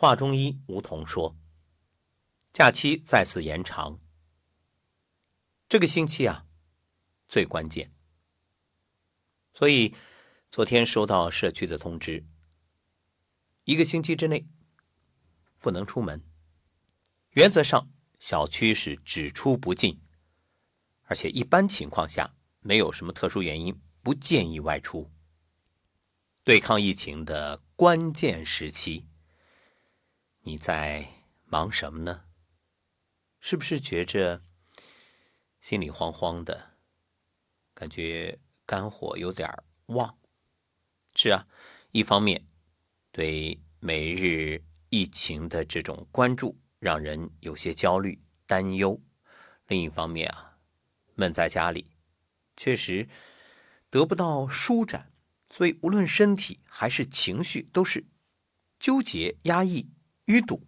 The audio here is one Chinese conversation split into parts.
华中医吴桐说：“假期再次延长，这个星期啊最关键。所以昨天收到社区的通知，一个星期之内不能出门。原则上，小区是只出不进，而且一般情况下没有什么特殊原因，不建议外出。对抗疫情的关键时期。”你在忙什么呢？是不是觉着心里慌慌的，感觉肝火有点旺？是啊，一方面对每日疫情的这种关注让人有些焦虑担忧；另一方面啊，闷在家里确实得不到舒展，所以无论身体还是情绪都是纠结压抑。淤堵，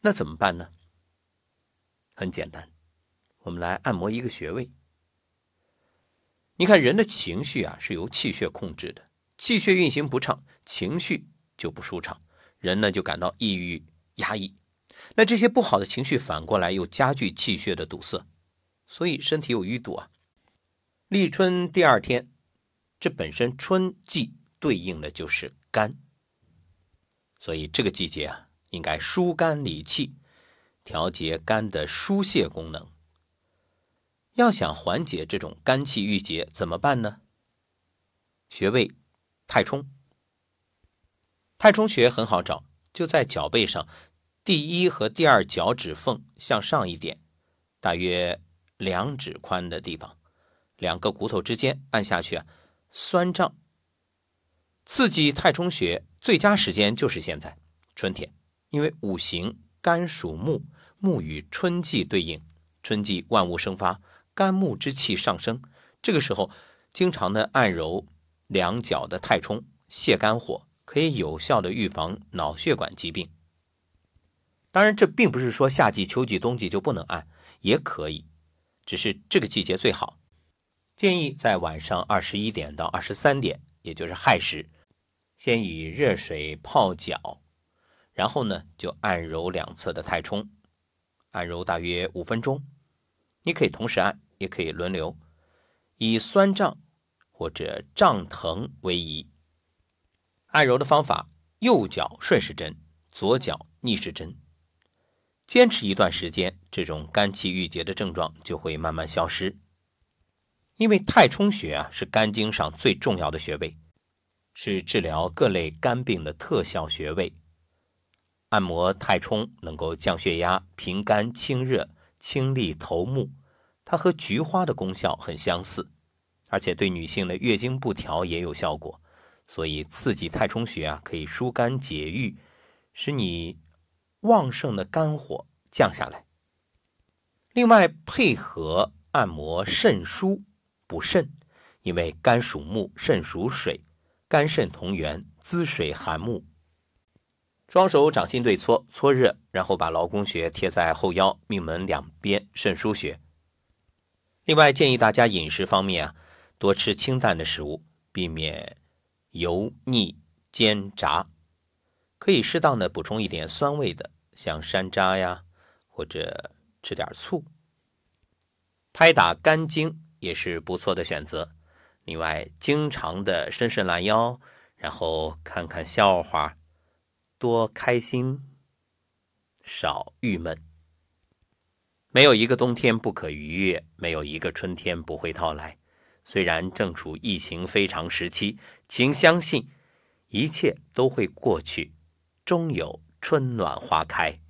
那怎么办呢？很简单，我们来按摩一个穴位。你看，人的情绪啊是由气血控制的，气血运行不畅，情绪就不舒畅，人呢就感到抑郁压抑。那这些不好的情绪反过来又加剧气血的堵塞，所以身体有淤堵啊。立春第二天，这本身春季对应的就是肝，所以这个季节啊。应该疏肝理气，调节肝的疏泄功能。要想缓解这种肝气郁结，怎么办呢？穴位太冲，太冲穴很好找，就在脚背上第一和第二脚趾缝向上一点，大约两指宽的地方，两个骨头之间按下去啊，酸胀。刺激太冲穴最佳时间就是现在，春天。因为五行肝属木，木与春季对应，春季万物生发，肝木之气上升。这个时候，经常的按揉两脚的太冲，泻肝火，可以有效的预防脑血管疾病。当然，这并不是说夏季、秋季、冬季就不能按，也可以，只是这个季节最好。建议在晚上二十一点到二十三点，也就是亥时，先以热水泡脚。然后呢，就按揉两侧的太冲，按揉大约五分钟。你可以同时按，也可以轮流，以酸胀或者胀疼为宜。按揉的方法：右脚顺时针，左脚逆时针。坚持一段时间，这种肝气郁结的症状就会慢慢消失。因为太冲穴啊，是肝经上最重要的穴位，是治疗各类肝病的特效穴位。按摩太冲能够降血压、平肝、清热、清利头目，它和菊花的功效很相似，而且对女性的月经不调也有效果。所以刺激太冲穴啊，可以疏肝解郁，使你旺盛的肝火降下来。另外配合按摩肾腧补肾，因为肝属木，肾属水，肝肾同源，滋水涵木。双手掌心对搓，搓热，然后把劳宫穴贴在后腰、命门两边肾腧穴。另外，建议大家饮食方面啊，多吃清淡的食物，避免油腻煎炸，可以适当的补充一点酸味的，像山楂呀，或者吃点醋。拍打肝经也是不错的选择。另外，经常的伸伸懒腰，然后看看笑话。多开心，少郁闷。没有一个冬天不可逾越，没有一个春天不会到来。虽然正处疫情非常时期，请相信，一切都会过去，终有春暖花开。